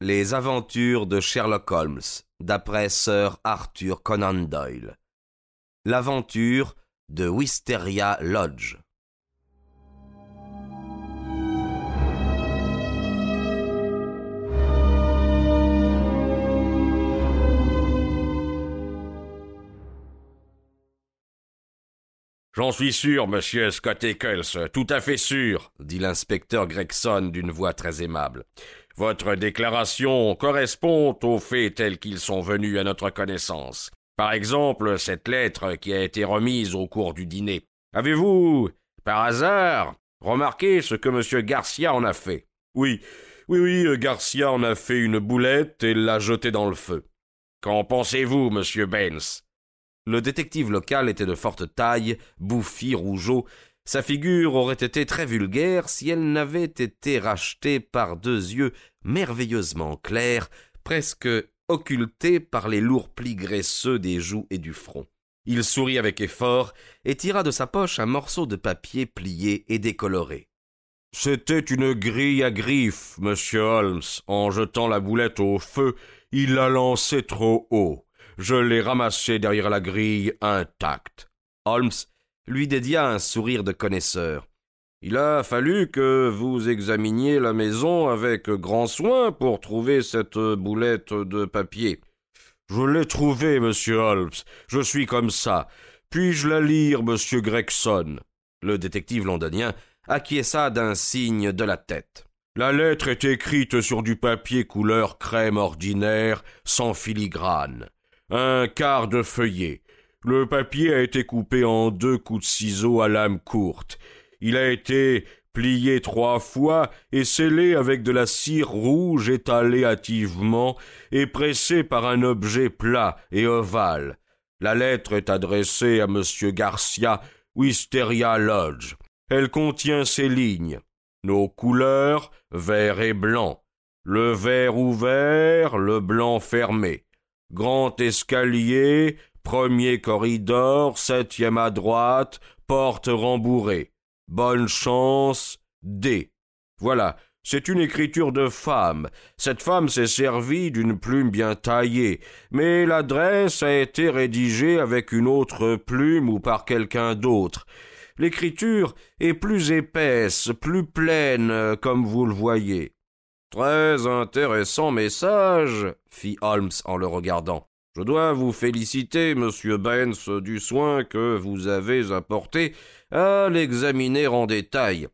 Les aventures de Sherlock Holmes, d'après Sir Arthur Conan Doyle. L'aventure de Wisteria Lodge. J'en suis sûr, monsieur Scott Eccles, tout à fait sûr, dit l'inspecteur Gregson d'une voix très aimable. Votre déclaration correspond aux faits tels qu'ils sont venus à notre connaissance. Par exemple, cette lettre qui a été remise au cours du dîner. Avez-vous, par hasard, remarqué ce que M. Garcia en a fait? Oui, oui, oui, Garcia en a fait une boulette et l'a jetée dans le feu. Qu'en pensez-vous, monsieur Benz? Le détective local était de forte taille, bouffi, rougeau, sa figure aurait été très vulgaire si elle n'avait été rachetée par deux yeux merveilleusement clairs, presque occultés par les lourds plis graisseux des joues et du front. Il sourit avec effort et tira de sa poche un morceau de papier plié et décoloré. C'était une grille à griffes, monsieur Holmes. En jetant la boulette au feu, il l'a lancée trop haut. Je l'ai ramassée derrière la grille intacte. Holmes lui dédia un sourire de connaisseur. Il a fallu que vous examiniez la maison avec grand soin pour trouver cette boulette de papier. Je l'ai trouvée, monsieur Holmes. Je suis comme ça. Puis-je la lire, monsieur Gregson? Le détective londonien acquiesça d'un signe de la tête. La lettre est écrite sur du papier couleur crème ordinaire, sans filigrane. Un quart de feuillet. Le papier a été coupé en deux coups de ciseaux à lame courte. Il a été plié trois fois et scellé avec de la cire rouge étalée hâtivement et pressé par un objet plat et ovale. La lettre est adressée à M. Garcia, Wisteria Lodge. Elle contient ces lignes. Nos couleurs, vert et blanc. Le vert ouvert, le blanc fermé. Grand escalier, Premier corridor, septième à droite, porte rembourrée. Bonne chance, D. Voilà, c'est une écriture de femme. Cette femme s'est servie d'une plume bien taillée, mais l'adresse a été rédigée avec une autre plume ou par quelqu'un d'autre. L'écriture est plus épaisse, plus pleine, comme vous le voyez. Très intéressant message, fit Holmes en le regardant. Je dois vous féliciter, monsieur Benz, du soin que vous avez apporté à l'examiner en détail.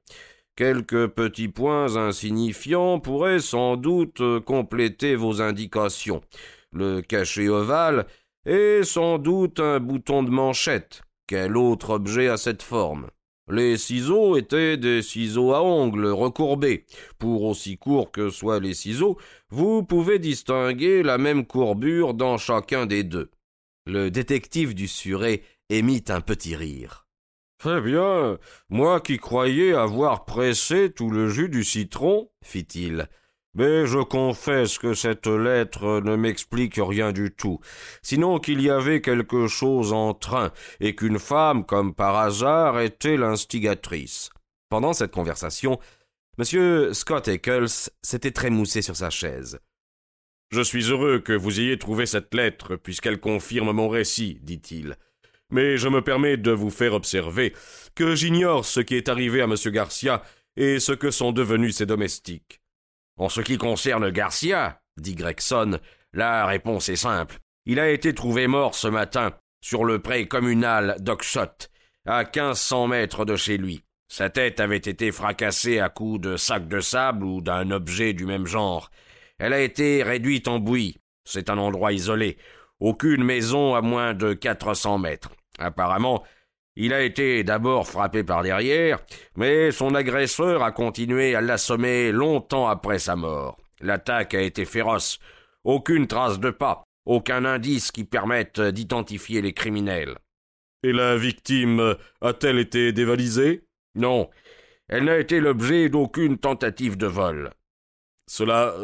Quelques petits points insignifiants pourraient sans doute compléter vos indications. Le cachet ovale est sans doute un bouton de manchette. Quel autre objet a cette forme? Les ciseaux étaient des ciseaux à ongles recourbés. Pour aussi courts que soient les ciseaux, vous pouvez distinguer la même courbure dans chacun des deux. Le détective du Suré émit un petit rire. Eh bien, moi qui croyais avoir pressé tout le jus du citron, fit-il, mais je confesse que cette lettre ne m'explique rien du tout, sinon qu'il y avait quelque chose en train, et qu'une femme, comme par hasard, était l'instigatrice. Pendant cette conversation, M. Scott Eccles s'était trémoussé sur sa chaise. Je suis heureux que vous ayez trouvé cette lettre, puisqu'elle confirme mon récit, dit-il. Mais je me permets de vous faire observer que j'ignore ce qui est arrivé à M. Garcia et ce que sont devenus ses domestiques. En ce qui concerne Garcia, dit Gregson, la réponse est simple. Il a été trouvé mort ce matin, sur le pré communal d'Oxshott, à quinze cents mètres de chez lui. Sa tête avait été fracassée à coups de sac de sable ou d'un objet du même genre. Elle a été réduite en bouillie. C'est un endroit isolé. Aucune maison à moins de quatre cents mètres. Apparemment, il a été d'abord frappé par derrière, mais son agresseur a continué à l'assommer longtemps après sa mort. L'attaque a été féroce. Aucune trace de pas, aucun indice qui permette d'identifier les criminels. Et la victime a-t-elle été dévalisée? Non. Elle n'a été l'objet d'aucune tentative de vol. Cela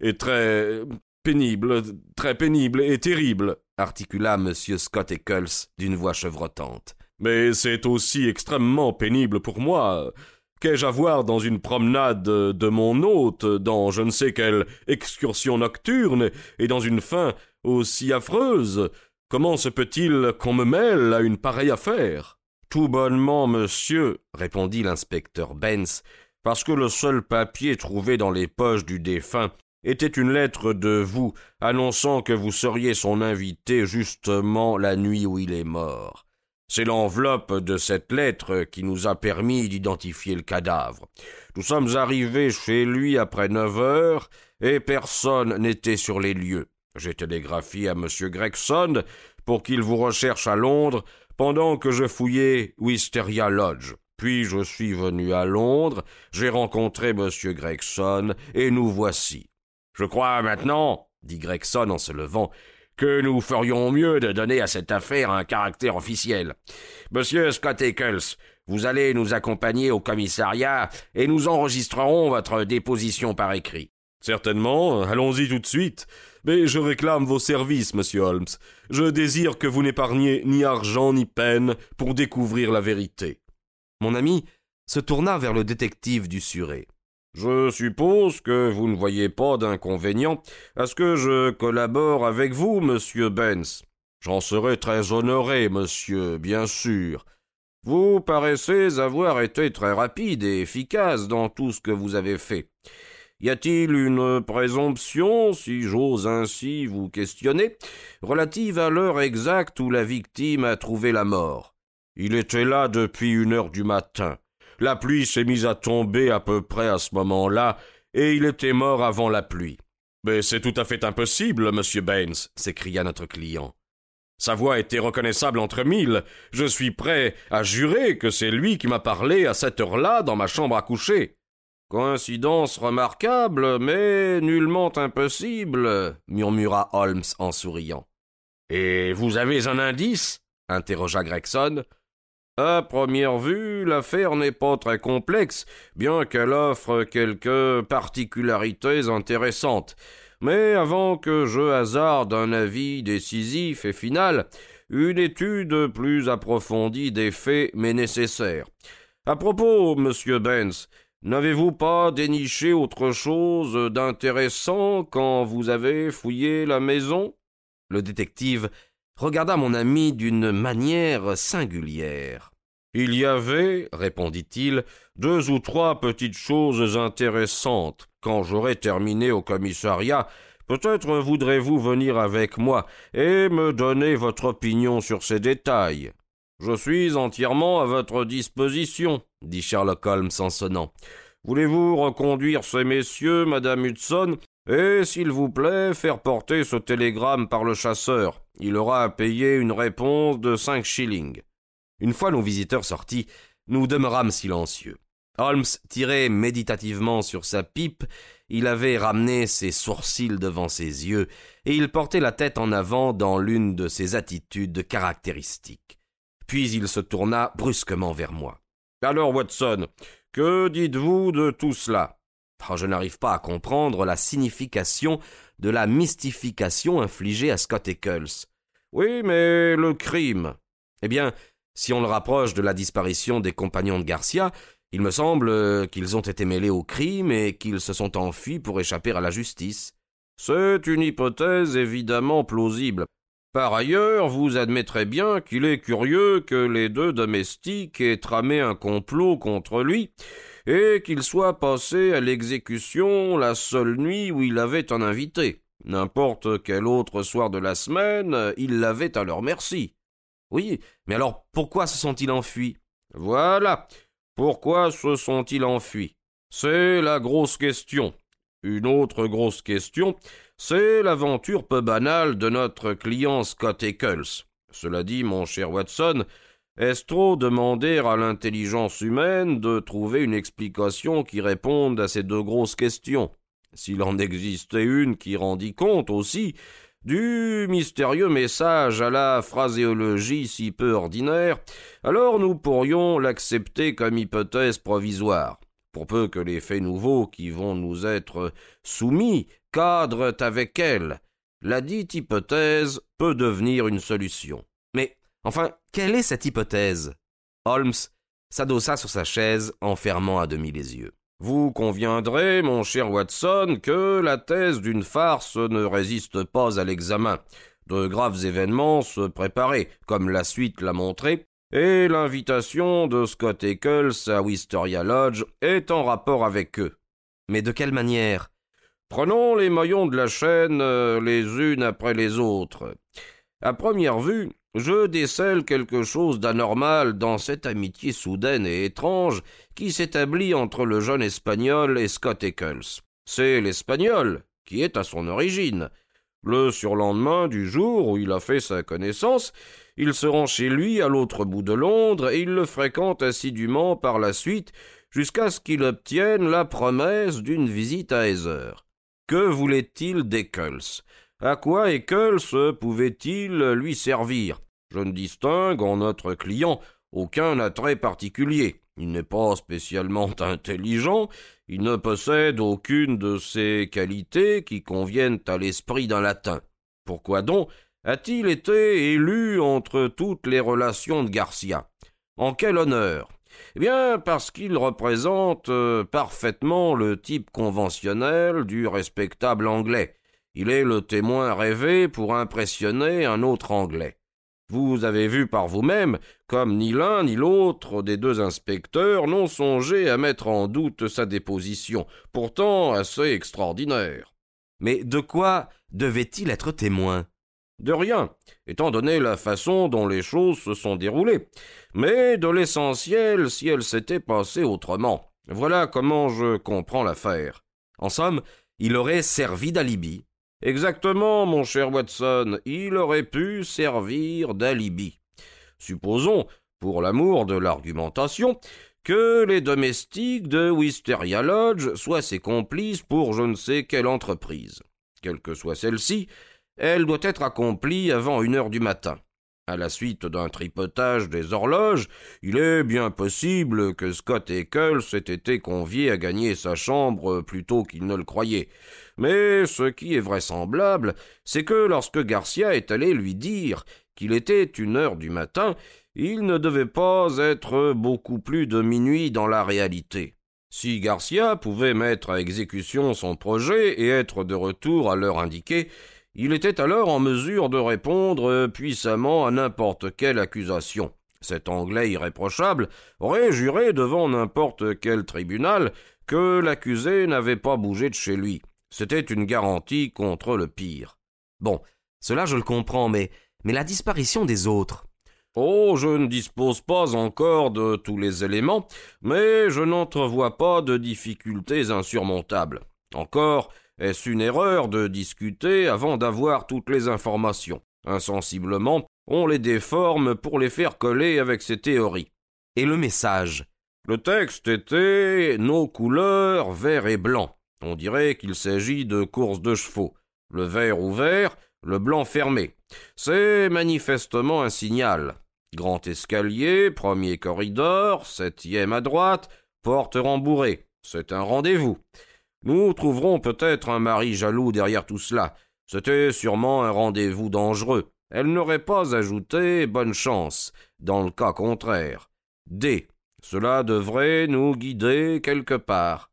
est très pénible, très pénible et terrible, articula M. Scott Eccles d'une voix chevrotante. Mais c'est aussi extrêmement pénible pour moi. Qu'ai-je à voir dans une promenade de mon hôte, dans je ne sais quelle excursion nocturne, et dans une fin aussi affreuse? Comment se peut-il qu'on me mêle à une pareille affaire? Tout bonnement, monsieur, répondit l'inspecteur Benz, parce que le seul papier trouvé dans les poches du défunt était une lettre de vous annonçant que vous seriez son invité justement la nuit où il est mort. C'est l'enveloppe de cette lettre qui nous a permis d'identifier le cadavre. Nous sommes arrivés chez lui après neuf heures et personne n'était sur les lieux. J'ai télégraphié à M. Gregson pour qu'il vous recherche à Londres pendant que je fouillais Wisteria Lodge. Puis je suis venu à Londres, j'ai rencontré M. Gregson, et nous voici. Je crois maintenant, dit Gregson en se levant, que nous ferions mieux de donner à cette affaire un caractère officiel. Monsieur Scott Eccles, vous allez nous accompagner au commissariat et nous enregistrerons votre déposition par écrit. Certainement, allons-y tout de suite. Mais je réclame vos services, monsieur Holmes. Je désire que vous n'épargniez ni argent ni peine pour découvrir la vérité. Mon ami se tourna vers le détective du Suré. Je suppose que vous ne voyez pas d'inconvénient à ce que je collabore avec vous, monsieur Benz. J'en serai très honoré, monsieur, bien sûr. Vous paraissez avoir été très rapide et efficace dans tout ce que vous avez fait. Y a-t-il une présomption, si j'ose ainsi vous questionner, relative à l'heure exacte où la victime a trouvé la mort? Il était là depuis une heure du matin. La pluie s'est mise à tomber à peu près à ce moment-là, et il était mort avant la pluie. Mais c'est tout à fait impossible, monsieur Baines, s'écria notre client. Sa voix était reconnaissable entre mille. Je suis prêt à jurer que c'est lui qui m'a parlé à cette heure-là dans ma chambre à coucher. Coïncidence remarquable, mais nullement impossible, murmura Holmes en souriant. Et vous avez un indice? interrogea Gregson. À première vue, l'affaire n'est pas très complexe, bien qu'elle offre quelques particularités intéressantes. Mais avant que je hasarde un avis décisif et final, une étude plus approfondie des faits m'est nécessaire. À propos, monsieur Benz, n'avez-vous pas déniché autre chose d'intéressant quand vous avez fouillé la maison? Le détective regarda mon ami d'une manière singulière. Il y avait, répondit-il, deux ou trois petites choses intéressantes. Quand j'aurai terminé au commissariat, peut-être voudrez-vous venir avec moi et me donner votre opinion sur ces détails. Je suis entièrement à votre disposition, dit Sherlock Holmes en sonnant. Voulez-vous reconduire ces messieurs, madame Hudson, et, s'il vous plaît, faire porter ce télégramme par le chasseur? Il aura à payer une réponse de cinq shillings. Une fois nos visiteurs sortis, nous demeurâmes silencieux. Holmes tirait méditativement sur sa pipe, il avait ramené ses sourcils devant ses yeux, et il portait la tête en avant dans l'une de ses attitudes caractéristiques. Puis il se tourna brusquement vers moi. Alors, Watson, que dites-vous de tout cela? Ah, je n'arrive pas à comprendre la signification de la mystification infligée à Scott Eccles. Oui, mais le crime. Eh bien, si on le rapproche de la disparition des compagnons de Garcia, il me semble qu'ils ont été mêlés au crime et qu'ils se sont enfuis pour échapper à la justice. C'est une hypothèse évidemment plausible. Par ailleurs, vous admettrez bien qu'il est curieux que les deux domestiques aient tramé un complot contre lui, et qu'il soit passé à l'exécution la seule nuit où il avait un invité. N'importe quel autre soir de la semaine, il l'avait à leur merci. Oui, mais alors pourquoi se sont-ils enfuis? Voilà. Pourquoi se sont-ils enfuis? C'est la grosse question. Une autre grosse question, c'est l'aventure peu banale de notre client Scott Eccles. Cela dit, mon cher Watson, est-ce trop demander à l'intelligence humaine de trouver une explication qui réponde à ces deux grosses questions? S'il en existait une qui rendit compte aussi du mystérieux message à la phraséologie si peu ordinaire, alors nous pourrions l'accepter comme hypothèse provisoire pour peu que les faits nouveaux qui vont nous être soumis cadrent avec elle, la dite hypothèse peut devenir une solution. Mais, enfin, quelle est cette hypothèse? Holmes s'adossa sur sa chaise en fermant à demi les yeux. Vous conviendrez, mon cher Watson, que la thèse d'une farce ne résiste pas à l'examen. De graves événements se préparaient, comme la suite l'a montré, et l'invitation de Scott Eccles à Wisteria Lodge est en rapport avec eux. Mais de quelle manière? Prenons les maillons de la chaîne euh, les unes après les autres. À première vue, je décèle quelque chose d'anormal dans cette amitié soudaine et étrange qui s'établit entre le jeune Espagnol et Scott Eccles. C'est l'Espagnol qui est à son origine. Le surlendemain du jour où il a fait sa connaissance, il se rend chez lui à l'autre bout de Londres et il le fréquente assidûment par la suite jusqu'à ce qu'il obtienne la promesse d'une visite à Heather. Que voulait-il d'Eccles? À quoi Eccles pouvait-il lui servir? Je ne distingue en notre client aucun attrait particulier. Il n'est pas spécialement intelligent, il ne possède aucune de ces qualités qui conviennent à l'esprit d'un latin. Pourquoi donc a-t-il été élu entre toutes les relations de Garcia? En quel honneur? Eh bien, parce qu'il représente euh, parfaitement le type conventionnel du respectable anglais. Il est le témoin rêvé pour impressionner un autre Anglais. Vous avez vu par vous-même comme ni l'un ni l'autre des deux inspecteurs n'ont songé à mettre en doute sa déposition, pourtant assez extraordinaire. Mais de quoi devait-il être témoin? De rien, étant donné la façon dont les choses se sont déroulées, mais de l'essentiel si elles s'étaient passées autrement. Voilà comment je comprends l'affaire. En somme, il aurait servi d'alibi. Exactement, mon cher Watson, il aurait pu servir d'alibi. Supposons, pour l'amour de l'argumentation, que les domestiques de Wisteria Lodge soient ses complices pour je ne sais quelle entreprise. Quelle que soit celle-ci, elle doit être accomplie avant une heure du matin. À la suite d'un tripotage des horloges, il est bien possible que Scott Eccles ait été convié à gagner sa chambre plus tôt qu'il ne le croyait. Mais ce qui est vraisemblable, c'est que lorsque Garcia est allé lui dire qu'il était une heure du matin, il ne devait pas être beaucoup plus de minuit dans la réalité. Si Garcia pouvait mettre à exécution son projet et être de retour à l'heure indiquée, il était alors en mesure de répondre puissamment à n'importe quelle accusation. Cet Anglais irréprochable aurait juré devant n'importe quel tribunal que l'accusé n'avait pas bougé de chez lui. C'était une garantie contre le pire. Bon, cela je le comprends, mais, mais la disparition des autres? Oh, je ne dispose pas encore de tous les éléments, mais je n'entrevois pas de difficultés insurmontables. Encore, est-ce une erreur de discuter avant d'avoir toutes les informations? Insensiblement, on les déforme pour les faire coller avec ces théories. Et le message? Le texte était nos couleurs vert et blanc. On dirait qu'il s'agit de courses de chevaux. Le vert ouvert, le blanc fermé. C'est manifestement un signal. Grand escalier, premier corridor, septième à droite, porte rembourrée. C'est un rendez-vous. Nous trouverons peut-être un mari jaloux derrière tout cela. C'était sûrement un rendez-vous dangereux. Elle n'aurait pas ajouté bonne chance, dans le cas contraire. D. Cela devrait nous guider quelque part.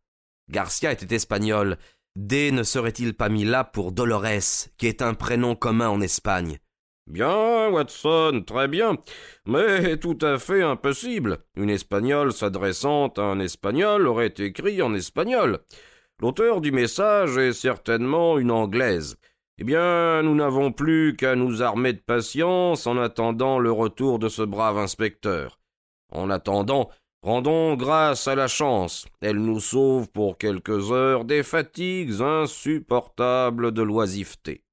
Garcia était espagnol. D ne serait-il pas mis là pour Dolores, qui est un prénom commun en Espagne? Bien, Watson, très bien, mais tout à fait impossible. Une espagnole s'adressant à un espagnol aurait écrit en espagnol. L'auteur du message est certainement une Anglaise. Eh bien, nous n'avons plus qu'à nous armer de patience en attendant le retour de ce brave inspecteur. En attendant, rendons grâce à la chance. Elle nous sauve pour quelques heures des fatigues insupportables de l'oisiveté.